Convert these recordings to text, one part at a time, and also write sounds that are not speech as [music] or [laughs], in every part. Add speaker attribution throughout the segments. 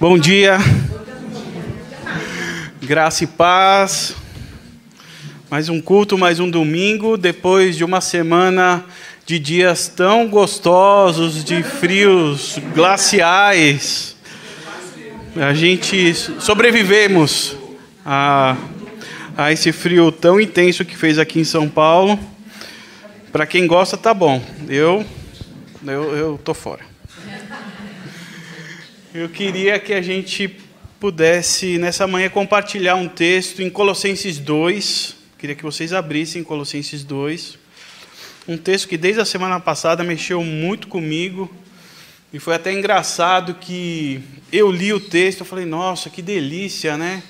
Speaker 1: Bom dia, graça e paz. Mais um culto, mais um domingo, depois de uma semana de dias tão gostosos, de frios glaciais. A gente sobrevivemos a, a esse frio tão intenso que fez aqui em São Paulo. Para quem gosta, tá bom. Eu, eu, eu tô fora. Eu queria que a gente pudesse, nessa manhã, compartilhar um texto em Colossenses 2. Queria que vocês abrissem Colossenses 2. Um texto que desde a semana passada mexeu muito comigo. E foi até engraçado que eu li o texto, eu falei, nossa, que delícia, né?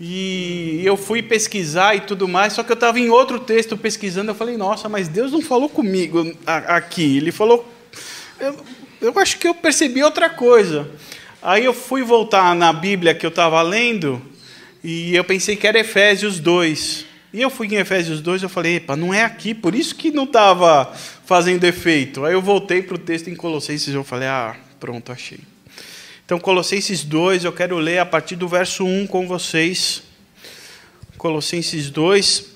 Speaker 1: E eu fui pesquisar e tudo mais, só que eu estava em outro texto pesquisando, eu falei, nossa, mas Deus não falou comigo aqui. Ele falou. Eu, acho que eu percebi outra coisa. Aí eu fui voltar na Bíblia que eu estava lendo e eu pensei que era Efésios 2. E eu fui em Efésios 2 e eu falei, epa, não é aqui, por isso que não estava fazendo efeito. Aí eu voltei para o texto em Colossenses e eu falei, ah, pronto, achei. Então, Colossenses 2, eu quero ler a partir do verso 1 com vocês. Colossenses 2,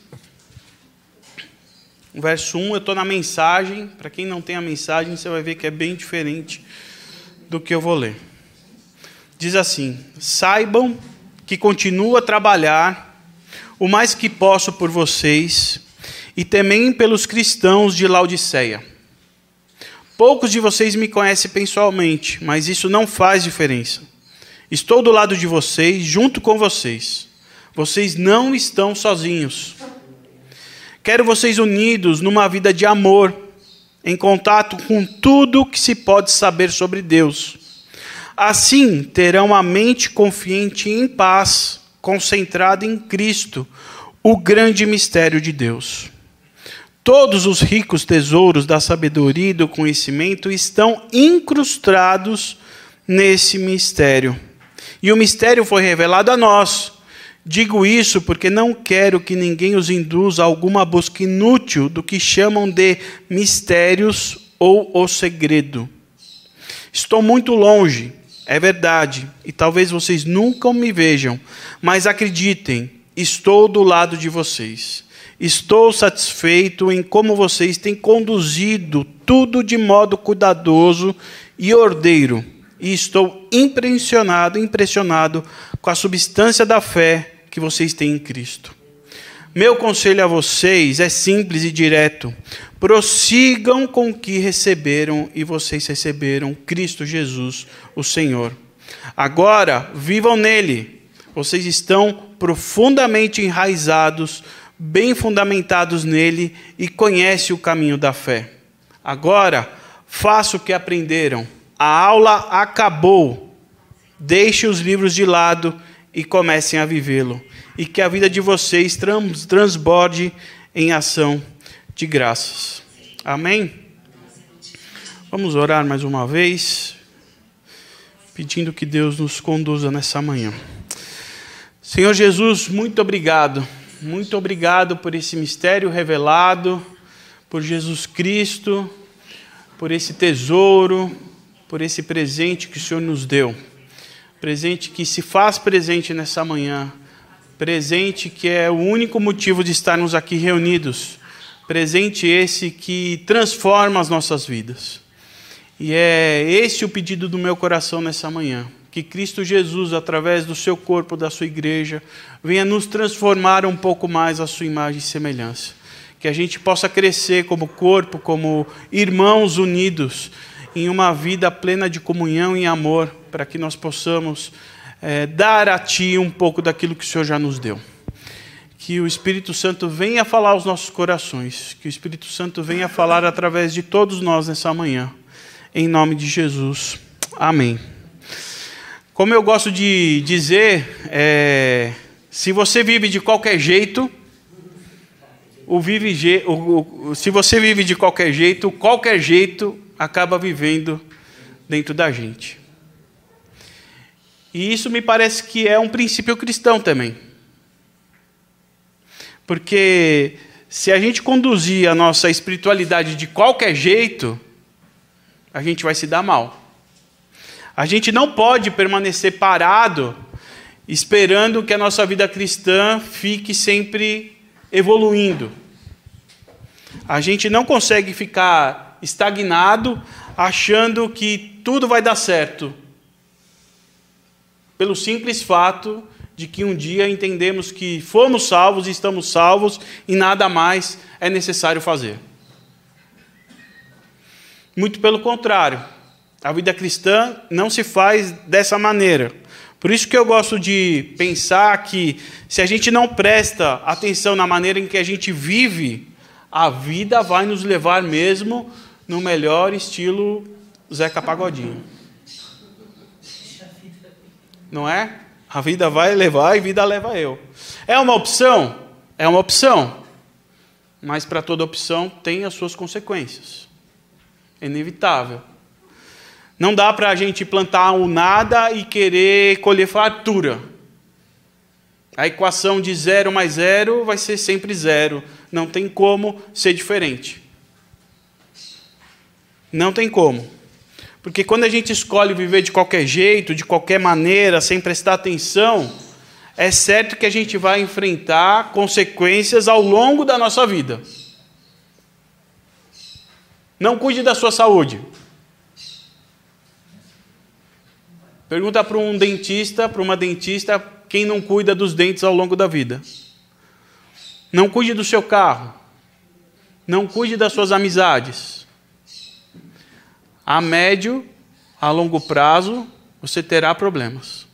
Speaker 1: verso 1, eu estou na mensagem. Para quem não tem a mensagem, você vai ver que é bem diferente do que eu vou ler diz assim: Saibam que continuo a trabalhar o mais que posso por vocês e também pelos cristãos de Laodiceia. Poucos de vocês me conhecem pessoalmente, mas isso não faz diferença. Estou do lado de vocês, junto com vocês. Vocês não estão sozinhos. Quero vocês unidos numa vida de amor, em contato com tudo que se pode saber sobre Deus Assim terão a mente confiante e em paz, concentrada em Cristo, o grande mistério de Deus. Todos os ricos tesouros da sabedoria e do conhecimento estão incrustados nesse mistério. E o mistério foi revelado a nós. Digo isso porque não quero que ninguém os induza a alguma busca inútil do que chamam de mistérios ou o segredo. Estou muito longe é verdade, e talvez vocês nunca me vejam, mas acreditem, estou do lado de vocês. Estou satisfeito em como vocês têm conduzido tudo de modo cuidadoso e ordeiro, e estou impressionado, impressionado com a substância da fé que vocês têm em Cristo. Meu conselho a vocês é simples e direto. Prossigam com o que receberam e vocês receberam Cristo Jesus, o Senhor. Agora, vivam nele. Vocês estão profundamente enraizados, bem fundamentados nele e conhecem o caminho da fé. Agora, faça o que aprenderam. A aula acabou. Deixe os livros de lado e comecem a vivê-lo e que a vida de vocês trans, transborde em ação de graças. Amém? Vamos orar mais uma vez, pedindo que Deus nos conduza nessa manhã. Senhor Jesus, muito obrigado. Muito obrigado por esse mistério revelado, por Jesus Cristo, por esse tesouro, por esse presente que o Senhor nos deu. Presente que se faz presente nessa manhã presente que é o único motivo de estarmos aqui reunidos, presente esse que transforma as nossas vidas. E é esse o pedido do meu coração nessa manhã. Que Cristo Jesus, através do seu corpo, da sua igreja, venha nos transformar um pouco mais a sua imagem e semelhança. Que a gente possa crescer como corpo, como irmãos unidos, em uma vida plena de comunhão e amor, para que nós possamos é, dar a Ti um pouco daquilo que o Senhor já nos deu. Que o Espírito Santo venha falar aos nossos corações, que o Espírito Santo venha falar através de todos nós nessa manhã, em nome de Jesus. Amém. Como eu gosto de dizer, é, se você vive de qualquer jeito, o vive, o, o, se você vive de qualquer jeito, qualquer jeito acaba vivendo dentro da gente. E isso me parece que é um princípio cristão também. Porque se a gente conduzir a nossa espiritualidade de qualquer jeito, a gente vai se dar mal. A gente não pode permanecer parado esperando que a nossa vida cristã fique sempre evoluindo. A gente não consegue ficar estagnado achando que tudo vai dar certo. Pelo simples fato de que um dia entendemos que fomos salvos e estamos salvos e nada mais é necessário fazer. Muito pelo contrário, a vida cristã não se faz dessa maneira. Por isso que eu gosto de pensar que se a gente não presta atenção na maneira em que a gente vive, a vida vai nos levar mesmo no melhor estilo Zeca Pagodinho. Não é? A vida vai levar e vida leva eu. É uma opção? É uma opção. Mas para toda opção tem as suas consequências. É inevitável. Não dá para a gente plantar um nada e querer colher fartura. A equação de zero mais zero vai ser sempre zero. Não tem como ser diferente. Não tem como. Porque quando a gente escolhe viver de qualquer jeito, de qualquer maneira, sem prestar atenção, é certo que a gente vai enfrentar consequências ao longo da nossa vida. Não cuide da sua saúde. Pergunta para um dentista, para uma dentista, quem não cuida dos dentes ao longo da vida. Não cuide do seu carro. Não cuide das suas amizades. A médio, a longo prazo, você terá problemas.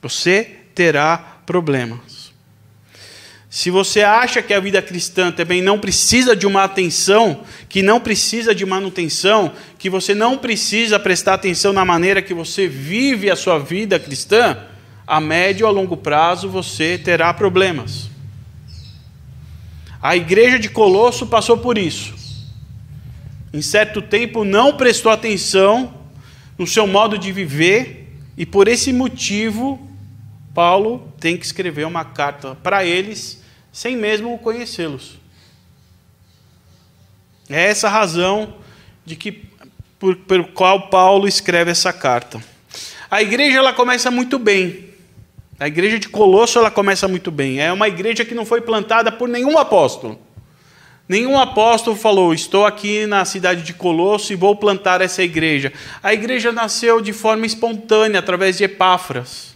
Speaker 1: Você terá problemas. Se você acha que a vida cristã também não precisa de uma atenção, que não precisa de manutenção, que você não precisa prestar atenção na maneira que você vive a sua vida cristã, a médio ou a longo prazo você terá problemas. A igreja de Colosso passou por isso. Em certo tempo não prestou atenção no seu modo de viver e por esse motivo Paulo tem que escrever uma carta para eles, sem mesmo conhecê-los. É essa a razão de que por, por qual Paulo escreve essa carta. A igreja ela começa muito bem. A igreja de Colosso ela começa muito bem. É uma igreja que não foi plantada por nenhum apóstolo. Nenhum apóstolo falou: Estou aqui na cidade de Colosso e vou plantar essa igreja. A igreja nasceu de forma espontânea, através de Epáfras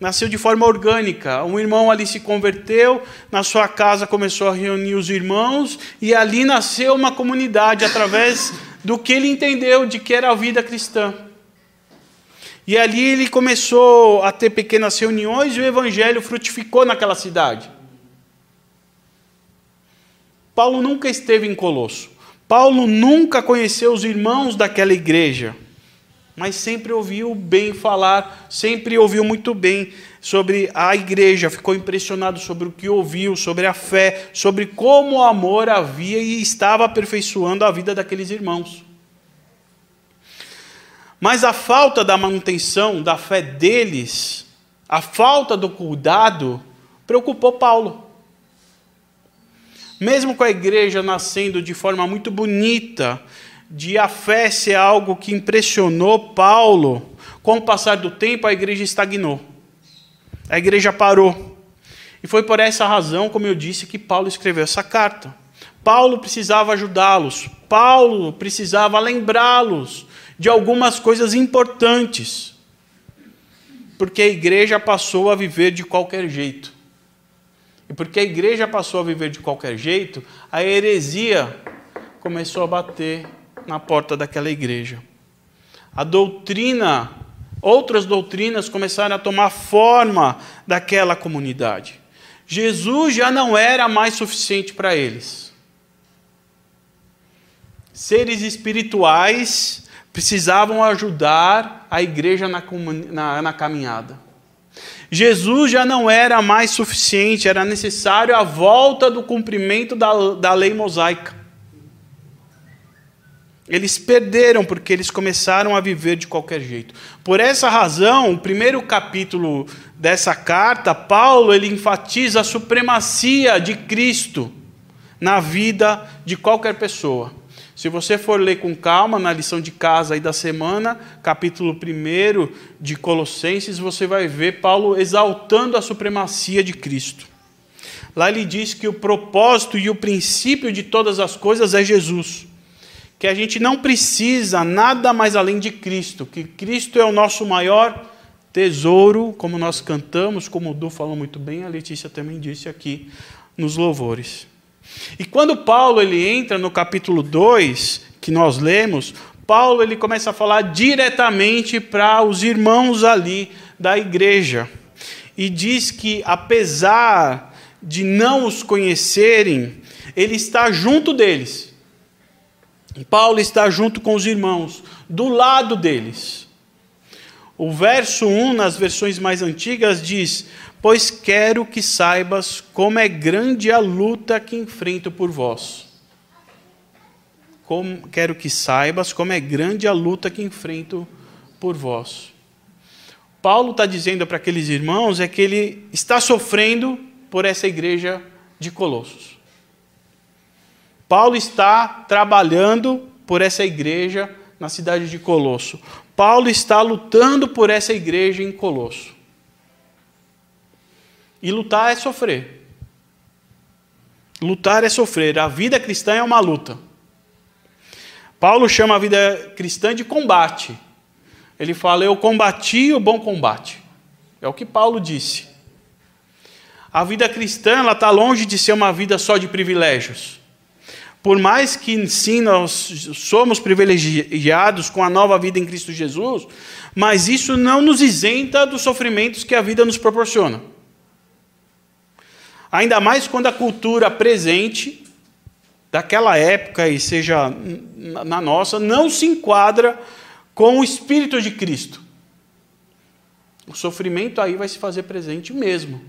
Speaker 1: nasceu de forma orgânica. Um irmão ali se converteu, na sua casa começou a reunir os irmãos, e ali nasceu uma comunidade através [laughs] do que ele entendeu de que era a vida cristã. E ali ele começou a ter pequenas reuniões e o evangelho frutificou naquela cidade. Paulo nunca esteve em Colosso. Paulo nunca conheceu os irmãos daquela igreja mas sempre ouviu bem falar, sempre ouviu muito bem sobre a igreja, ficou impressionado sobre o que ouviu, sobre a fé, sobre como o amor havia e estava aperfeiçoando a vida daqueles irmãos. Mas a falta da manutenção da fé deles, a falta do cuidado, preocupou Paulo. Mesmo com a igreja nascendo de forma muito bonita, de a fé ser algo que impressionou Paulo, com o passar do tempo a igreja estagnou. A igreja parou. E foi por essa razão, como eu disse, que Paulo escreveu essa carta. Paulo precisava ajudá-los. Paulo precisava lembrá-los de algumas coisas importantes. Porque a igreja passou a viver de qualquer jeito. E porque a igreja passou a viver de qualquer jeito, a heresia começou a bater na porta daquela igreja. A doutrina, outras doutrinas começaram a tomar forma daquela comunidade. Jesus já não era mais suficiente para eles. Seres espirituais precisavam ajudar a igreja na, na, na caminhada. Jesus já não era mais suficiente, era necessário a volta do cumprimento da, da lei mosaica. Eles perderam porque eles começaram a viver de qualquer jeito. Por essa razão, o primeiro capítulo dessa carta, Paulo ele enfatiza a supremacia de Cristo na vida de qualquer pessoa. Se você for ler com calma na lição de casa aí da semana, capítulo 1 de Colossenses, você vai ver Paulo exaltando a supremacia de Cristo. Lá ele diz que o propósito e o princípio de todas as coisas é Jesus. Que a gente não precisa nada mais além de Cristo, que Cristo é o nosso maior tesouro, como nós cantamos, como o Du falou muito bem, a Letícia também disse aqui nos louvores. E quando Paulo ele entra no capítulo 2, que nós lemos, Paulo ele começa a falar diretamente para os irmãos ali da igreja. E diz que apesar de não os conhecerem, ele está junto deles. Paulo está junto com os irmãos, do lado deles. O verso 1, nas versões mais antigas, diz: Pois quero que saibas como é grande a luta que enfrento por vós. Como, quero que saibas como é grande a luta que enfrento por vós. Paulo está dizendo para aqueles irmãos é que ele está sofrendo por essa igreja de Colossos. Paulo está trabalhando por essa igreja na cidade de Colosso. Paulo está lutando por essa igreja em Colosso. E lutar é sofrer. Lutar é sofrer. A vida cristã é uma luta. Paulo chama a vida cristã de combate. Ele fala: Eu combati o bom combate. É o que Paulo disse. A vida cristã está longe de ser uma vida só de privilégios. Por mais que sim nós somos privilegiados com a nova vida em Cristo Jesus, mas isso não nos isenta dos sofrimentos que a vida nos proporciona. Ainda mais quando a cultura presente, daquela época e seja na nossa, não se enquadra com o Espírito de Cristo. O sofrimento aí vai se fazer presente mesmo.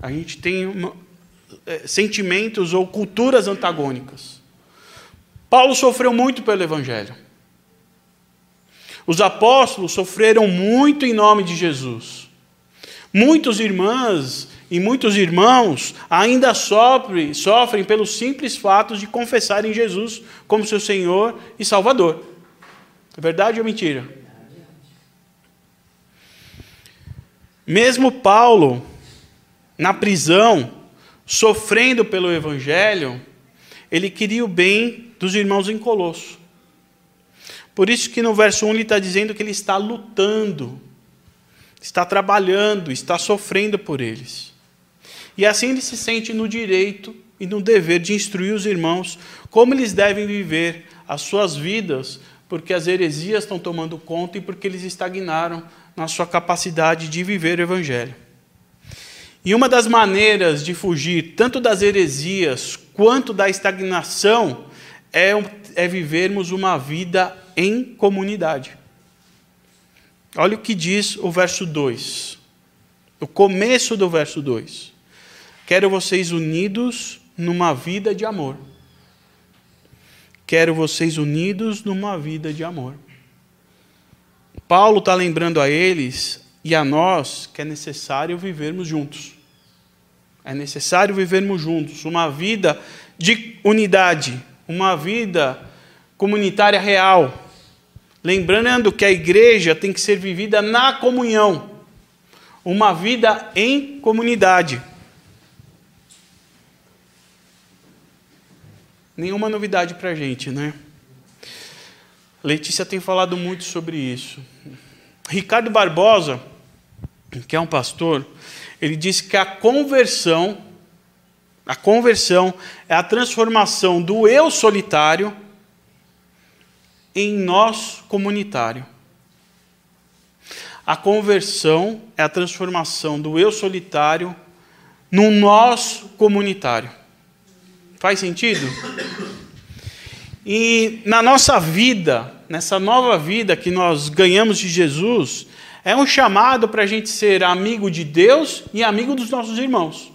Speaker 1: A gente tem uma, é, sentimentos ou culturas antagônicas. Paulo sofreu muito pelo Evangelho. Os apóstolos sofreram muito em nome de Jesus. Muitas irmãs e muitos irmãos ainda sofrem, sofrem pelo simples fato de confessarem Jesus como seu Senhor e Salvador. É verdade ou mentira? Mesmo Paulo, na prisão, sofrendo pelo Evangelho, ele queria o bem dos irmãos em Colosso. Por isso que no verso 1 ele está dizendo que ele está lutando, está trabalhando, está sofrendo por eles. E assim ele se sente no direito e no dever de instruir os irmãos como eles devem viver as suas vidas, porque as heresias estão tomando conta e porque eles estagnaram na sua capacidade de viver o Evangelho. E uma das maneiras de fugir tanto das heresias quanto da estagnação é, é vivermos uma vida em comunidade. Olha o que diz o verso 2, o começo do verso 2. Quero vocês unidos numa vida de amor. Quero vocês unidos numa vida de amor. Paulo está lembrando a eles e a nós que é necessário vivermos juntos. É necessário vivermos juntos uma vida de unidade, uma vida comunitária real. Lembrando que a igreja tem que ser vivida na comunhão, uma vida em comunidade. Nenhuma novidade para a gente, né? Letícia tem falado muito sobre isso. Ricardo Barbosa, que é um pastor, ele disse que a conversão, a conversão é a transformação do eu solitário em nós comunitário. A conversão é a transformação do eu solitário no nós comunitário. Faz sentido? E na nossa vida, nessa nova vida que nós ganhamos de Jesus, é um chamado para a gente ser amigo de Deus e amigo dos nossos irmãos.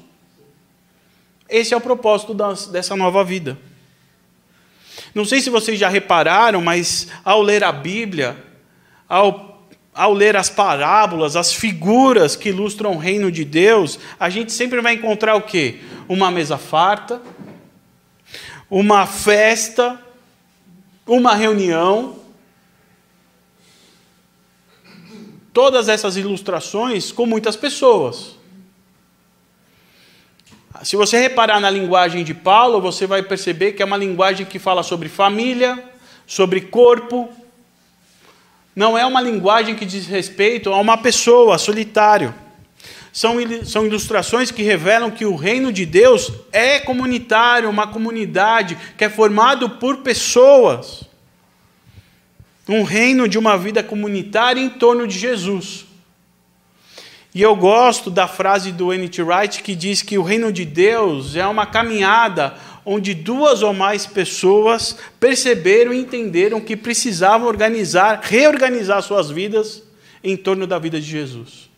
Speaker 1: Esse é o propósito das, dessa nova vida. Não sei se vocês já repararam, mas ao ler a Bíblia, ao, ao ler as parábolas, as figuras que ilustram o reino de Deus, a gente sempre vai encontrar o quê? Uma mesa farta, uma festa uma reunião. Todas essas ilustrações com muitas pessoas. Se você reparar na linguagem de Paulo, você vai perceber que é uma linguagem que fala sobre família, sobre corpo. Não é uma linguagem que diz respeito a uma pessoa, solitário. São, são ilustrações que revelam que o reino de Deus é comunitário, uma comunidade que é formado por pessoas. Um reino de uma vida comunitária em torno de Jesus. E eu gosto da frase do N.T. Wright que diz que o reino de Deus é uma caminhada onde duas ou mais pessoas perceberam e entenderam que precisavam organizar, reorganizar suas vidas em torno da vida de Jesus.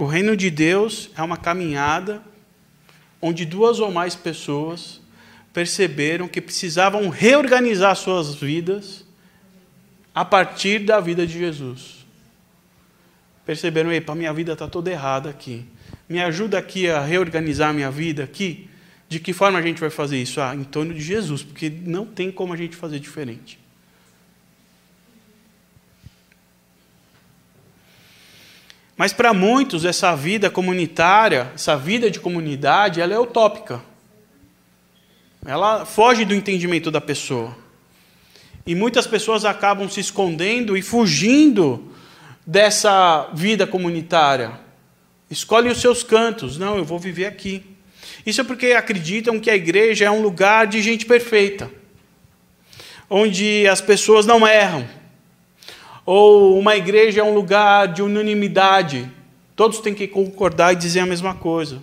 Speaker 1: O reino de Deus é uma caminhada onde duas ou mais pessoas perceberam que precisavam reorganizar suas vidas a partir da vida de Jesus. Perceberam, epa, minha vida está toda errada aqui. Me ajuda aqui a reorganizar minha vida aqui. De que forma a gente vai fazer isso? Ah, em torno de Jesus, porque não tem como a gente fazer diferente. Mas para muitos, essa vida comunitária, essa vida de comunidade, ela é utópica. Ela foge do entendimento da pessoa. E muitas pessoas acabam se escondendo e fugindo dessa vida comunitária. Escolhem os seus cantos. Não, eu vou viver aqui. Isso é porque acreditam que a igreja é um lugar de gente perfeita, onde as pessoas não erram ou uma igreja é um lugar de unanimidade, todos têm que concordar e dizer a mesma coisa.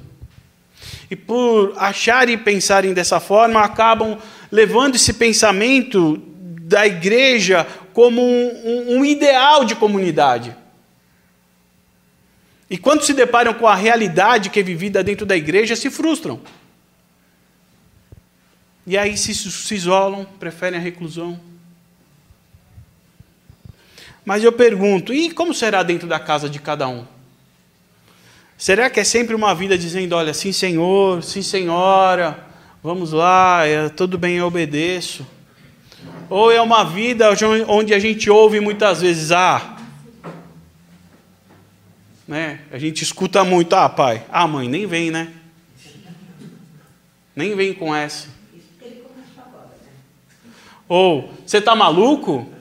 Speaker 1: E por acharem e pensarem dessa forma, acabam levando esse pensamento da igreja como um, um, um ideal de comunidade. E quando se deparam com a realidade que é vivida dentro da igreja, se frustram. E aí se, se isolam, preferem a reclusão. Mas eu pergunto, e como será dentro da casa de cada um? Será que é sempre uma vida dizendo, olha, sim senhor, sim senhora, vamos lá, é, tudo bem, eu obedeço? Ou é uma vida onde a gente ouve muitas vezes, ah, né? A gente escuta muito, ah, pai, ah, mãe, nem vem, né? Nem vem com essa. Ou, você está maluco?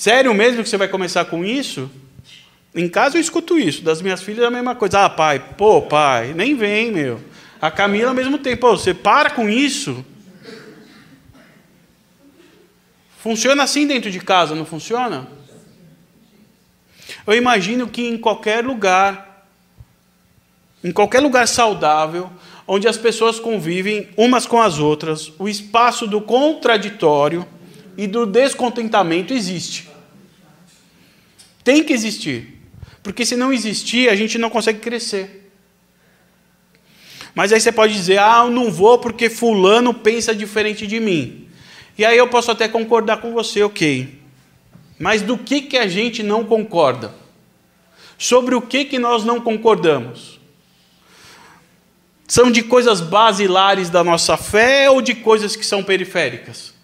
Speaker 1: Sério mesmo que você vai começar com isso? Em casa eu escuto isso, das minhas filhas é a mesma coisa. Ah, pai, pô, pai, nem vem, meu. A Camila ao mesmo tempo, pô, você para com isso. Funciona assim dentro de casa, não funciona? Eu imagino que em qualquer lugar, em qualquer lugar saudável, onde as pessoas convivem umas com as outras, o espaço do contraditório e do descontentamento existe. Tem que existir. Porque se não existir, a gente não consegue crescer. Mas aí você pode dizer: ah, eu não vou porque Fulano pensa diferente de mim. E aí eu posso até concordar com você, ok. Mas do que, que a gente não concorda? Sobre o que, que nós não concordamos? São de coisas basilares da nossa fé ou de coisas que são periféricas?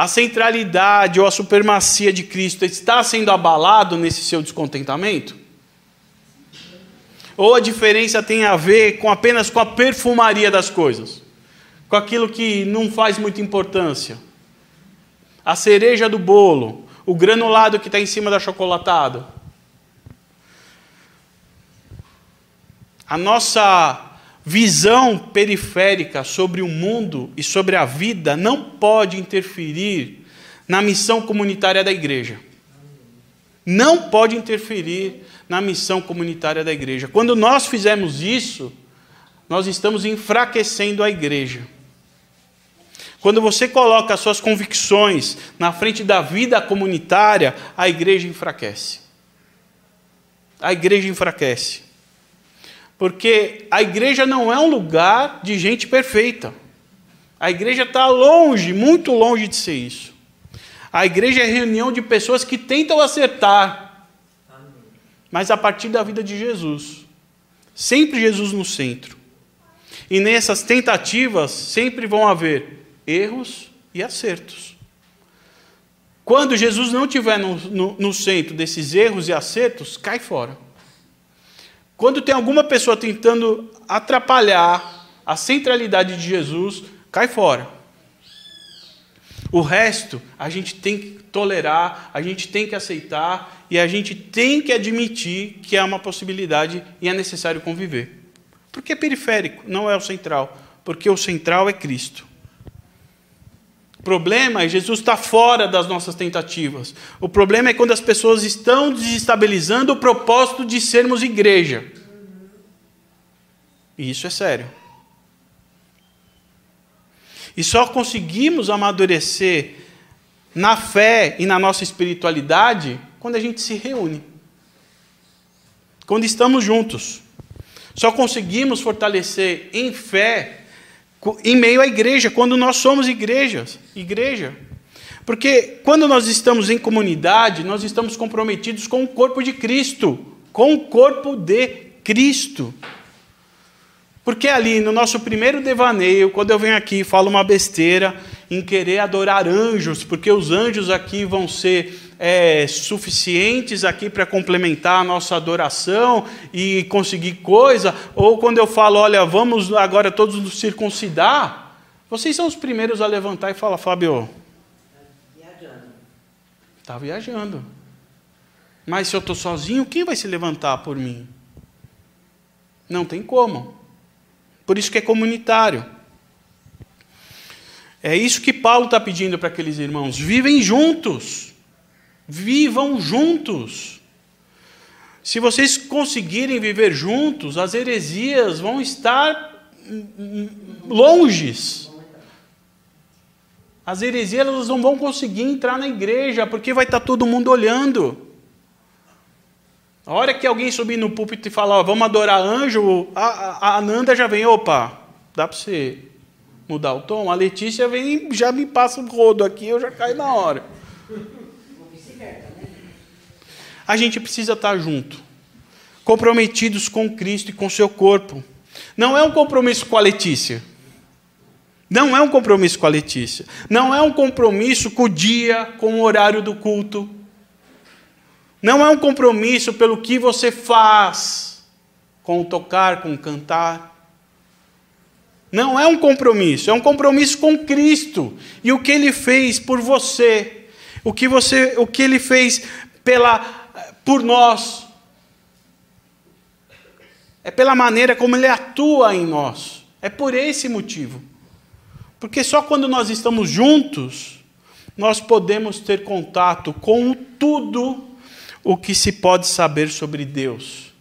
Speaker 1: A centralidade ou a supremacia de Cristo está sendo abalado nesse seu descontentamento? Ou a diferença tem a ver com apenas com a perfumaria das coisas? Com aquilo que não faz muita importância? A cereja do bolo, o granulado que está em cima da chocolatada? A nossa visão periférica sobre o mundo e sobre a vida não pode interferir na missão comunitária da igreja. Não pode interferir na missão comunitária da igreja. Quando nós fizermos isso, nós estamos enfraquecendo a igreja. Quando você coloca as suas convicções na frente da vida comunitária, a igreja enfraquece. A igreja enfraquece. Porque a igreja não é um lugar de gente perfeita. A igreja está longe, muito longe de ser isso. A igreja é reunião de pessoas que tentam acertar, mas a partir da vida de Jesus. Sempre Jesus no centro. E nessas tentativas sempre vão haver erros e acertos. Quando Jesus não estiver no, no, no, centro desses erros e acertos, cai fora. Quando tem alguma pessoa tentando atrapalhar a centralidade de Jesus, cai fora. O resto a gente tem que tolerar, a gente tem que aceitar e a gente tem que admitir que é uma possibilidade e é necessário conviver. Porque é periférico, não é o central, porque o central é Cristo. O problema é Jesus está fora das nossas tentativas. O problema é quando as pessoas estão desestabilizando o propósito de sermos igreja. E isso é sério. E só conseguimos amadurecer na fé e na nossa espiritualidade quando a gente se reúne. Quando estamos juntos. Só conseguimos fortalecer em fé em meio à igreja, quando nós somos igrejas, igreja. Porque quando nós estamos em comunidade, nós estamos comprometidos com o corpo de Cristo, com o corpo de Cristo. Porque ali no nosso primeiro devaneio, quando eu venho aqui e falo uma besteira em querer adorar anjos, porque os anjos aqui vão ser é, suficientes aqui para complementar a nossa adoração e conseguir coisa, ou quando eu falo, olha, vamos agora todos nos circuncidar, vocês são os primeiros a levantar e falar, Fábio, está viajando. Mas se eu estou sozinho, quem vai se levantar por mim? Não tem como. Por isso que é comunitário. É isso que Paulo está pedindo para aqueles irmãos. Vivem juntos. Vivam juntos. Se vocês conseguirem viver juntos, as heresias vão estar longes. As heresias elas não vão conseguir entrar na igreja, porque vai estar todo mundo olhando. A hora que alguém subir no púlpito e falar, ó, vamos adorar anjo, a, a Nanda já vem, opa, dá para você mudar o tom? A Letícia vem já me passa o rodo aqui, eu já caio na hora. A gente precisa estar junto, comprometidos com Cristo e com seu corpo. Não é um compromisso com a Letícia. Não é um compromisso com a Letícia. Não é um compromisso com o dia, com o horário do culto. Não é um compromisso pelo que você faz, com o tocar, com o cantar. Não é um compromisso, é um compromisso com Cristo e o que ele fez por você, o que você, o que ele fez pela por nós. É pela maneira como Ele atua em nós. É por esse motivo. Porque só quando nós estamos juntos, nós podemos ter contato com tudo o que se pode saber sobre Deus.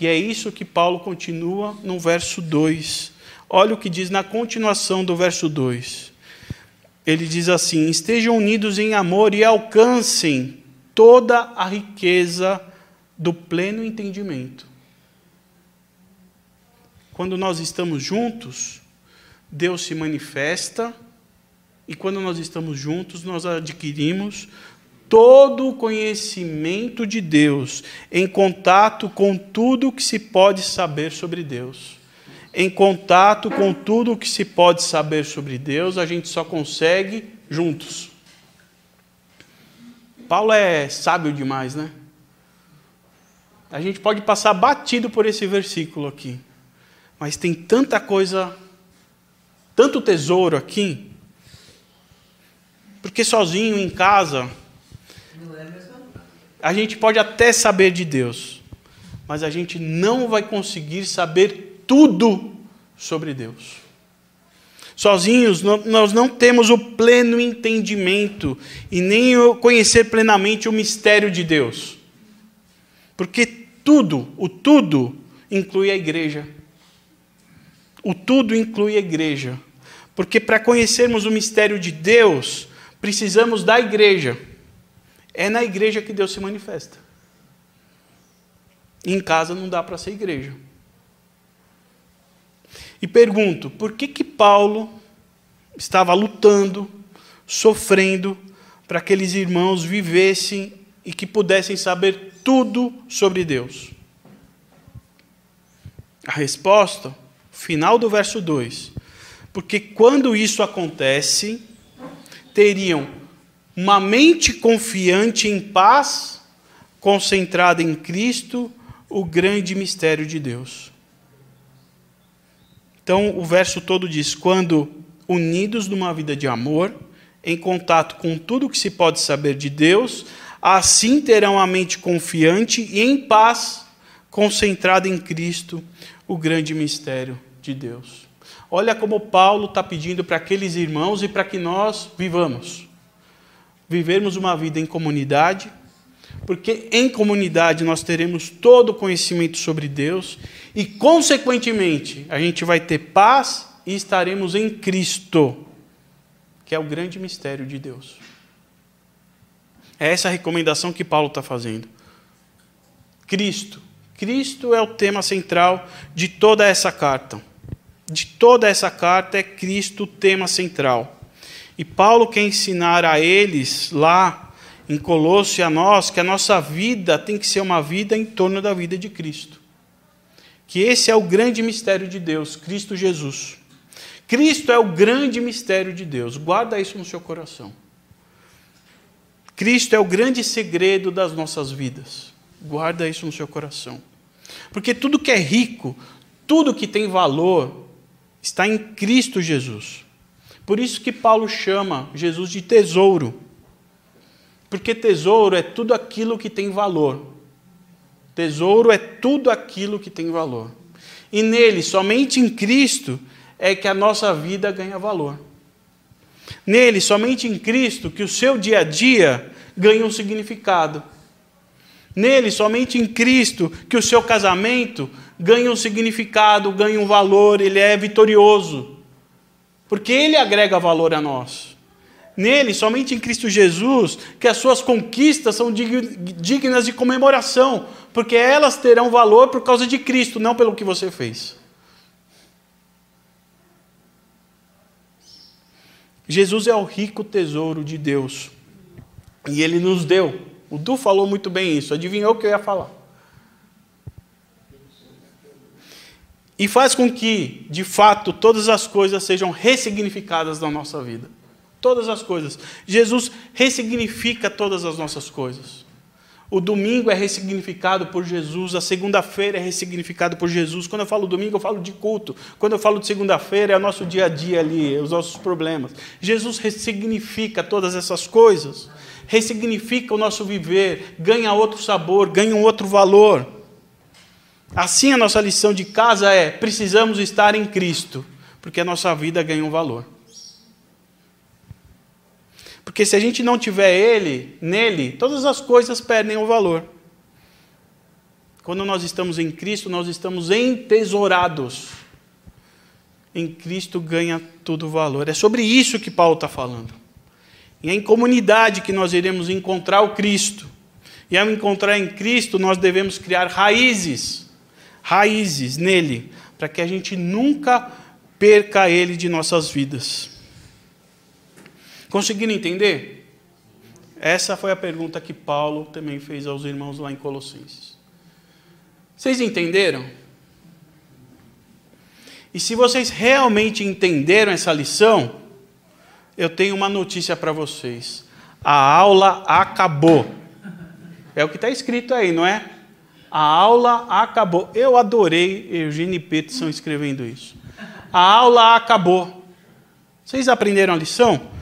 Speaker 1: E é isso que Paulo continua no verso 2. Olha o que diz na continuação do verso 2. Ele diz assim: Estejam unidos em amor e alcancem toda a riqueza do pleno entendimento. Quando nós estamos juntos, Deus se manifesta, e quando nós estamos juntos, nós adquirimos todo o conhecimento de Deus, em contato com tudo o que se pode saber sobre Deus. Em contato com tudo o que se pode saber sobre Deus, a gente só consegue juntos. Paulo é sábio demais, né? A gente pode passar batido por esse versículo aqui, mas tem tanta coisa, tanto tesouro aqui, porque sozinho em casa, a gente pode até saber de Deus, mas a gente não vai conseguir saber tudo sobre Deus. Sozinhos, nós não temos o pleno entendimento e nem conhecer plenamente o mistério de Deus. Porque tudo, o tudo, inclui a igreja. O tudo inclui a igreja. Porque para conhecermos o mistério de Deus, precisamos da igreja. É na igreja que Deus se manifesta. Em casa não dá para ser igreja. E pergunto, por que que Paulo estava lutando, sofrendo para que aqueles irmãos vivessem e que pudessem saber tudo sobre Deus? A resposta, final do verso 2. Porque quando isso acontece, teriam uma mente confiante em paz, concentrada em Cristo, o grande mistério de Deus. Então, o verso todo diz: quando unidos numa vida de amor, em contato com tudo que se pode saber de Deus, assim terão a mente confiante e em paz, concentrada em Cristo, o grande mistério de Deus. Olha como Paulo está pedindo para aqueles irmãos e para que nós vivamos. Vivermos uma vida em comunidade, porque em comunidade nós teremos todo o conhecimento sobre Deus e, consequentemente, a gente vai ter paz e estaremos em Cristo, que é o grande mistério de Deus. É essa a recomendação que Paulo está fazendo. Cristo. Cristo é o tema central de toda essa carta. De toda essa carta é Cristo o tema central. E Paulo quer ensinar a eles lá em Colosso e a nós que a nossa vida tem que ser uma vida em torno da vida de Cristo. Que esse é o grande mistério de Deus, Cristo Jesus. Cristo é o grande mistério de Deus. Guarda isso no seu coração. Cristo é o grande segredo das nossas vidas. Guarda isso no seu coração. Porque tudo que é rico, tudo que tem valor, está em Cristo Jesus. Por isso que Paulo chama Jesus de tesouro. Porque tesouro é tudo aquilo que tem valor. Tesouro é tudo aquilo que tem valor. E nele, somente em Cristo, é que a nossa vida ganha valor. Nele, somente em Cristo, que o seu dia a dia ganha um significado. Nele, somente em Cristo, que o seu casamento ganha um significado, ganha um valor, ele é vitorioso. Porque ele agrega valor a nós. Nele, somente em Cristo Jesus, que as suas conquistas são dignas de comemoração, porque elas terão valor por causa de Cristo, não pelo que você fez. Jesus é o rico tesouro de Deus. E ele nos deu. O Du falou muito bem isso, adivinhou o que eu ia falar. E faz com que, de fato, todas as coisas sejam ressignificadas na nossa vida. Todas as coisas. Jesus ressignifica todas as nossas coisas. O domingo é ressignificado por Jesus, a segunda-feira é ressignificado por Jesus. Quando eu falo domingo, eu falo de culto. Quando eu falo de segunda-feira, é o nosso dia a dia ali, os nossos problemas. Jesus ressignifica todas essas coisas, ressignifica o nosso viver, ganha outro sabor, ganha um outro valor. Assim, a nossa lição de casa é: precisamos estar em Cristo, porque a nossa vida ganha um valor. Porque se a gente não tiver ele, nele, todas as coisas perdem o valor. Quando nós estamos em Cristo, nós estamos entesourados. Em Cristo ganha todo o valor. É sobre isso que Paulo está falando. E é em comunidade que nós iremos encontrar o Cristo. E ao encontrar em Cristo, nós devemos criar raízes, raízes nele, para que a gente nunca perca ele de nossas vidas. Conseguiram entender? Essa foi a pergunta que Paulo também fez aos irmãos lá em Colossenses. Vocês entenderam? E se vocês realmente entenderam essa lição, eu tenho uma notícia para vocês. A aula acabou. É o que está escrito aí, não é? A aula acabou. Eu adorei Eugênio Peterson escrevendo isso. A aula acabou. Vocês aprenderam a lição?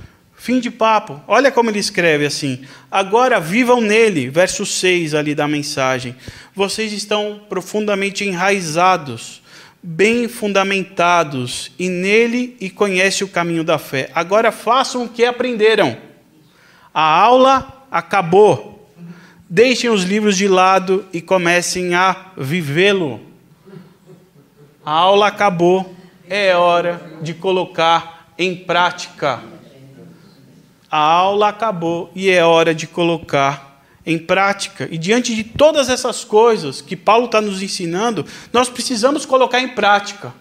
Speaker 1: Fim de papo. Olha como ele escreve assim: Agora vivam nele, verso 6 ali da mensagem. Vocês estão profundamente enraizados, bem fundamentados, e nele e conhecem o caminho da fé. Agora façam o que aprenderam. A aula acabou. Deixem os livros de lado e comecem a vivê-lo. A aula acabou. É hora de colocar em prática a aula acabou e é hora de colocar em prática. E diante de todas essas coisas que Paulo está nos ensinando, nós precisamos colocar em prática.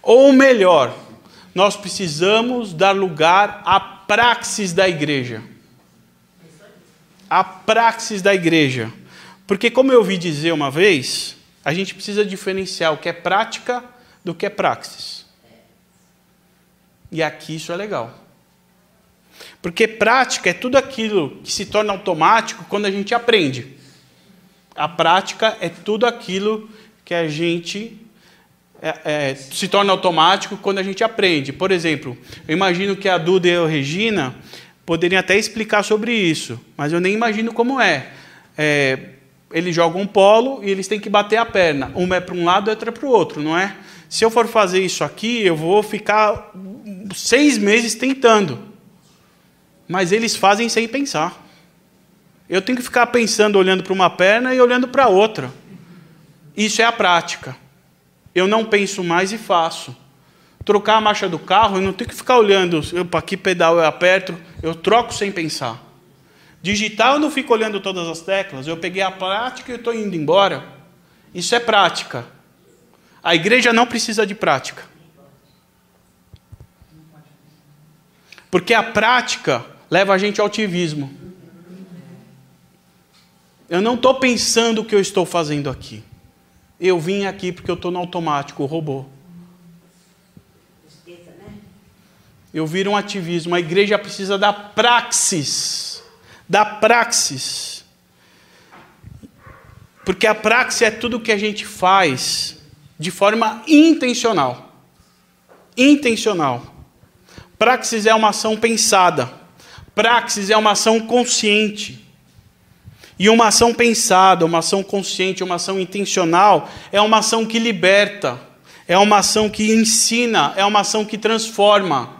Speaker 1: Ou melhor, nós precisamos dar lugar à praxis da igreja. a praxis da igreja. Porque, como eu ouvi dizer uma vez, a gente precisa diferenciar o que é prática do que é praxis. E aqui isso é legal. Porque prática é tudo aquilo que se torna automático quando a gente aprende. A prática é tudo aquilo que a gente é, é, se torna automático quando a gente aprende. Por exemplo, eu imagino que a Duda e a Regina poderiam até explicar sobre isso, mas eu nem imagino como é. é eles jogam um polo e eles têm que bater a perna. Uma é para um lado, outra é para o outro, não é? Se eu for fazer isso aqui, eu vou ficar seis meses tentando. Mas eles fazem sem pensar. Eu tenho que ficar pensando, olhando para uma perna e olhando para outra. Isso é a prática. Eu não penso mais e faço. Trocar a marcha do carro, eu não tenho que ficar olhando, para que pedal eu aperto, eu troco sem pensar. Digital, eu não fico olhando todas as teclas, eu peguei a prática e estou indo embora. Isso é prática. A igreja não precisa de prática. Porque a prática leva a gente ao ativismo. Eu não estou pensando o que eu estou fazendo aqui. Eu vim aqui porque eu estou no automático, o robô. Eu viro um ativismo. A igreja precisa da praxis. Da praxis. Porque a praxis é tudo que a gente faz de forma intencional. Intencional. Praxis é uma ação pensada. Praxis é uma ação consciente. E uma ação pensada, uma ação consciente, uma ação intencional, é uma ação que liberta, é uma ação que ensina, é uma ação que transforma.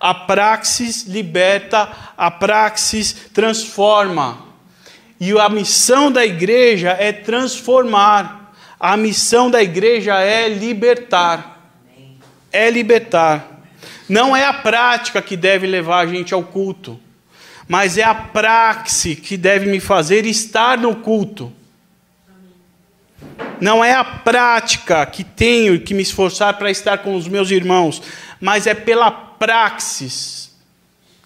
Speaker 1: A praxis liberta, a praxis transforma. E a missão da igreja é transformar. A missão da igreja é libertar. É libertar. Não é a prática que deve levar a gente ao culto mas é a praxe que deve me fazer estar no culto. Não é a prática que tenho que me esforçar para estar com os meus irmãos, mas é pela praxis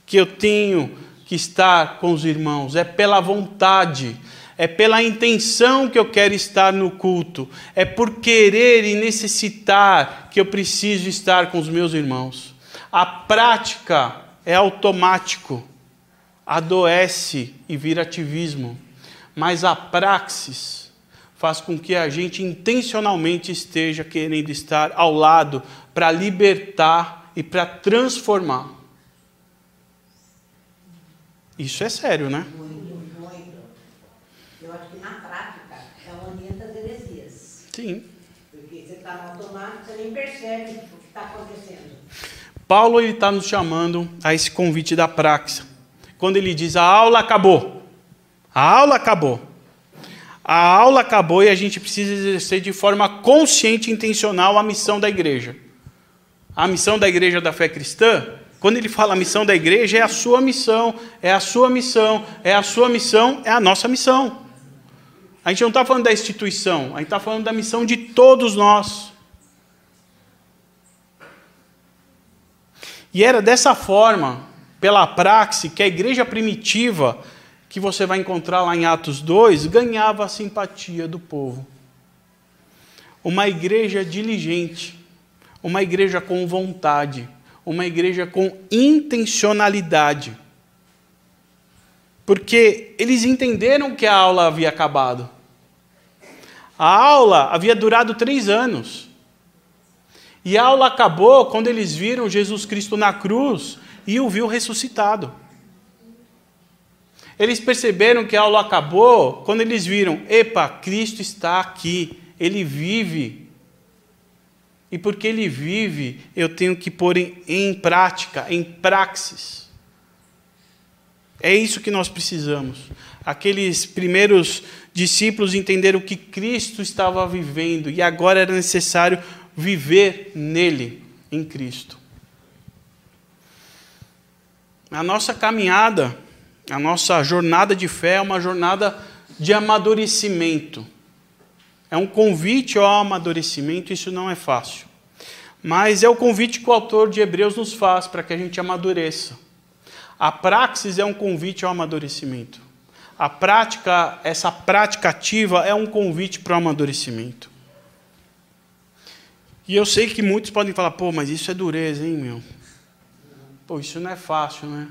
Speaker 1: que eu tenho que estar com os irmãos, é pela vontade, é pela intenção que eu quero estar no culto, é por querer e necessitar que eu preciso estar com os meus irmãos. A prática é automático adoece e vira ativismo, mas a praxis faz com que a gente intencionalmente esteja querendo estar ao lado para libertar e para transformar. Isso é sério, né?
Speaker 2: Muito, muito. Eu acho que na prática é uma linha das heresias.
Speaker 1: Sim.
Speaker 2: Porque você está no automático, você nem percebe o que está acontecendo.
Speaker 1: Paulo está nos chamando a esse convite da praxis quando ele diz a aula acabou. A aula acabou. A aula acabou e a gente precisa exercer de forma consciente e intencional a missão da igreja. A missão da igreja da fé cristã, quando ele fala a missão da igreja, é a sua missão, é a sua missão, é a sua missão, é a nossa missão. A gente não está falando da instituição, a gente está falando da missão de todos nós. E era dessa forma pela praxe que a igreja primitiva, que você vai encontrar lá em Atos 2, ganhava a simpatia do povo. Uma igreja diligente, uma igreja com vontade, uma igreja com intencionalidade. Porque eles entenderam que a aula havia acabado. A aula havia durado três anos. E a aula acabou quando eles viram Jesus Cristo na cruz e o viu ressuscitado. Eles perceberam que a aula acabou quando eles viram: epa, Cristo está aqui, ele vive. E porque ele vive, eu tenho que pôr em, em prática, em praxis. É isso que nós precisamos. Aqueles primeiros discípulos entenderam que Cristo estava vivendo e agora era necessário viver nele, em Cristo. A nossa caminhada, a nossa jornada de fé é uma jornada de amadurecimento. É um convite ao amadurecimento, isso não é fácil. Mas é o convite que o autor de Hebreus nos faz para que a gente amadureça. A praxis é um convite ao amadurecimento. A prática, essa prática ativa é um convite para o amadurecimento. E eu sei que muitos podem falar, pô, mas isso é dureza, hein, meu? Pô, isso não é fácil, né?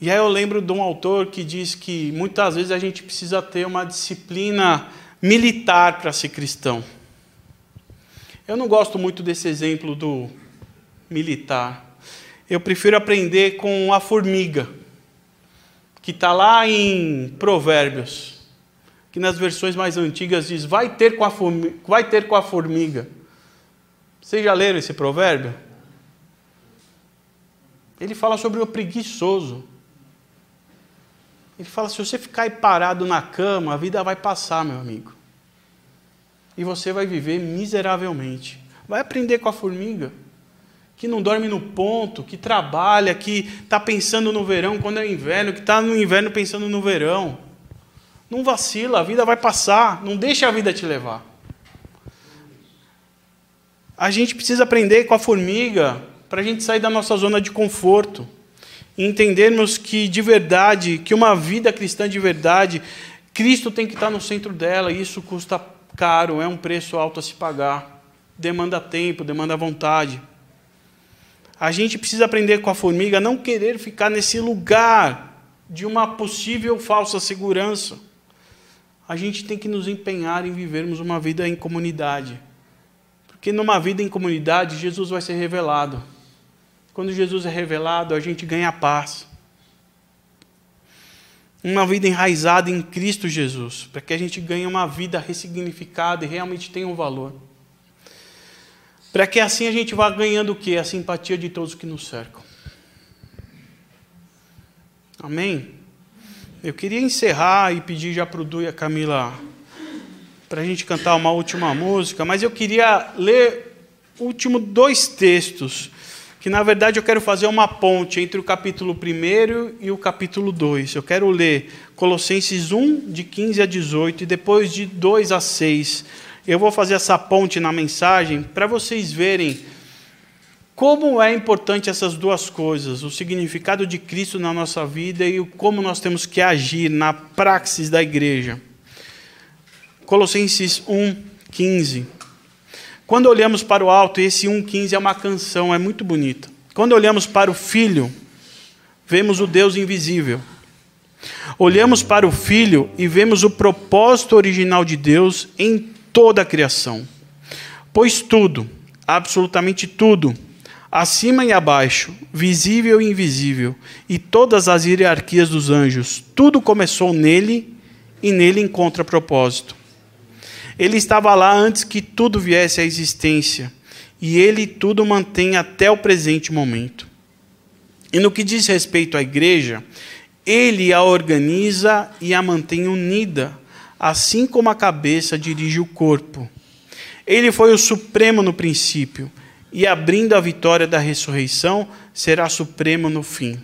Speaker 1: E aí eu lembro de um autor que diz que muitas vezes a gente precisa ter uma disciplina militar para ser cristão. Eu não gosto muito desse exemplo do militar. Eu prefiro aprender com a formiga, que está lá em Provérbios, que nas versões mais antigas diz: vai ter com a formiga. Vai ter com a formiga. Vocês já leram esse provérbio? Ele fala sobre o preguiçoso. Ele fala: se você ficar aí parado na cama, a vida vai passar, meu amigo. E você vai viver miseravelmente. Vai aprender com a formiga, que não dorme no ponto, que trabalha, que está pensando no verão quando é inverno, que está no inverno pensando no verão. Não vacila, a vida vai passar. Não deixa a vida te levar. A gente precisa aprender com a formiga para a gente sair da nossa zona de conforto e entendermos que de verdade, que uma vida cristã de verdade, Cristo tem que estar no centro dela, e isso custa caro, é um preço alto a se pagar. Demanda tempo, demanda vontade. A gente precisa aprender com a formiga não querer ficar nesse lugar de uma possível falsa segurança. A gente tem que nos empenhar em vivermos uma vida em comunidade. Porque numa vida em comunidade, Jesus vai ser revelado. Quando Jesus é revelado, a gente ganha paz. Uma vida enraizada em Cristo Jesus, para que a gente ganhe uma vida ressignificada e realmente tenha um valor. Para que assim a gente vá ganhando o quê? A simpatia de todos que nos cercam. Amém? Eu queria encerrar e pedir já para o Du e a Camila para a gente cantar uma última música, mas eu queria ler último dois textos que na verdade eu quero fazer uma ponte entre o capítulo 1 e o capítulo 2. Eu quero ler Colossenses 1, de 15 a 18, e depois de 2 a 6. Eu vou fazer essa ponte na mensagem para vocês verem como é importante essas duas coisas, o significado de Cristo na nossa vida e como nós temos que agir na praxis da igreja. Colossenses 1, 15. Quando olhamos para o alto, esse 1,15 é uma canção, é muito bonita. Quando olhamos para o Filho, vemos o Deus invisível. Olhamos para o Filho e vemos o propósito original de Deus em toda a criação. Pois tudo, absolutamente tudo, acima e abaixo, visível e invisível, e todas as hierarquias dos anjos, tudo começou nele e nele encontra propósito. Ele estava lá antes que tudo viesse à existência, e ele tudo mantém até o presente momento. E no que diz respeito à igreja, ele a organiza e a mantém unida, assim como a cabeça dirige o corpo. Ele foi o supremo no princípio, e abrindo a vitória da ressurreição, será supremo no fim.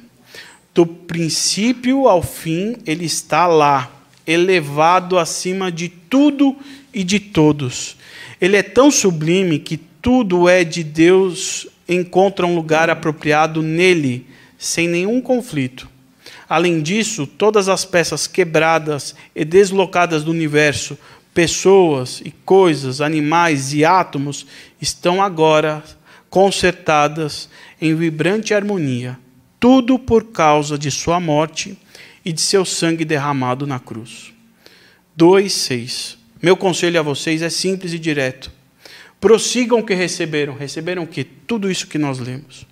Speaker 1: Do princípio ao fim, ele está lá, elevado acima de tudo e de todos. Ele é tão sublime que tudo é de Deus, encontra um lugar apropriado nele, sem nenhum conflito. Além disso, todas as peças quebradas e deslocadas do universo, pessoas e coisas, animais e átomos, estão agora consertadas em vibrante harmonia, tudo por causa de sua morte e de seu sangue derramado na cruz. 2:6 meu conselho a vocês é simples e direto. Prossigam o que receberam. Receberam o que? Tudo isso que nós lemos.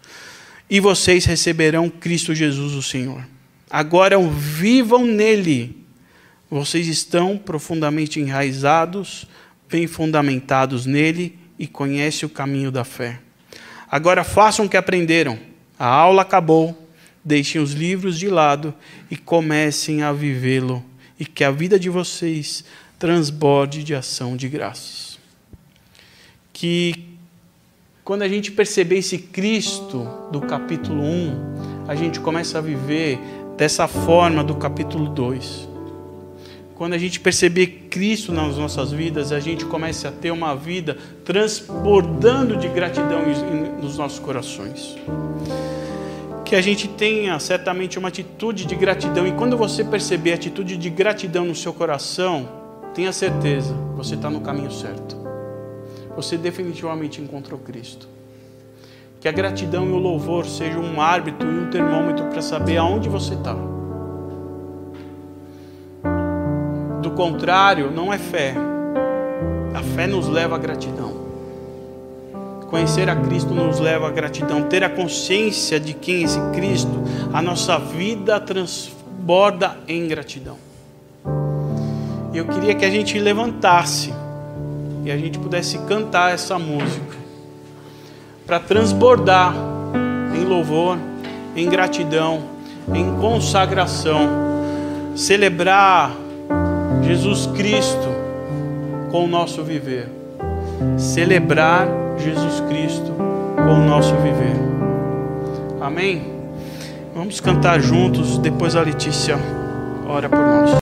Speaker 1: E vocês receberão Cristo Jesus, o Senhor. Agora vivam nele. Vocês estão profundamente enraizados, bem fundamentados nele e conhecem o caminho da fé. Agora façam o que aprenderam. A aula acabou. Deixem os livros de lado e comecem a vivê-lo. E que a vida de vocês transborde de ação de graças. Que quando a gente perceber esse Cristo do capítulo 1, a gente começa a viver dessa forma do capítulo 2. Quando a gente perceber Cristo nas nossas vidas, a gente começa a ter uma vida transbordando de gratidão nos nossos corações. Que a gente tenha certamente uma atitude de gratidão. E quando você perceber a atitude de gratidão no seu coração, tenha certeza, você está no caminho certo. Você definitivamente encontrou Cristo. Que a gratidão e o louvor sejam um árbitro e um termômetro para saber aonde você está. Do contrário, não é fé. A fé nos leva à gratidão. Conhecer a Cristo nos leva à gratidão. Ter a consciência de quem é esse Cristo, a nossa vida transborda em gratidão. E eu queria que a gente levantasse e a gente pudesse cantar essa música para transbordar em louvor, em gratidão, em consagração, celebrar Jesus Cristo com o nosso viver, celebrar Jesus Cristo com o nosso viver. Amém? Vamos cantar juntos, depois a Letícia ora por nós.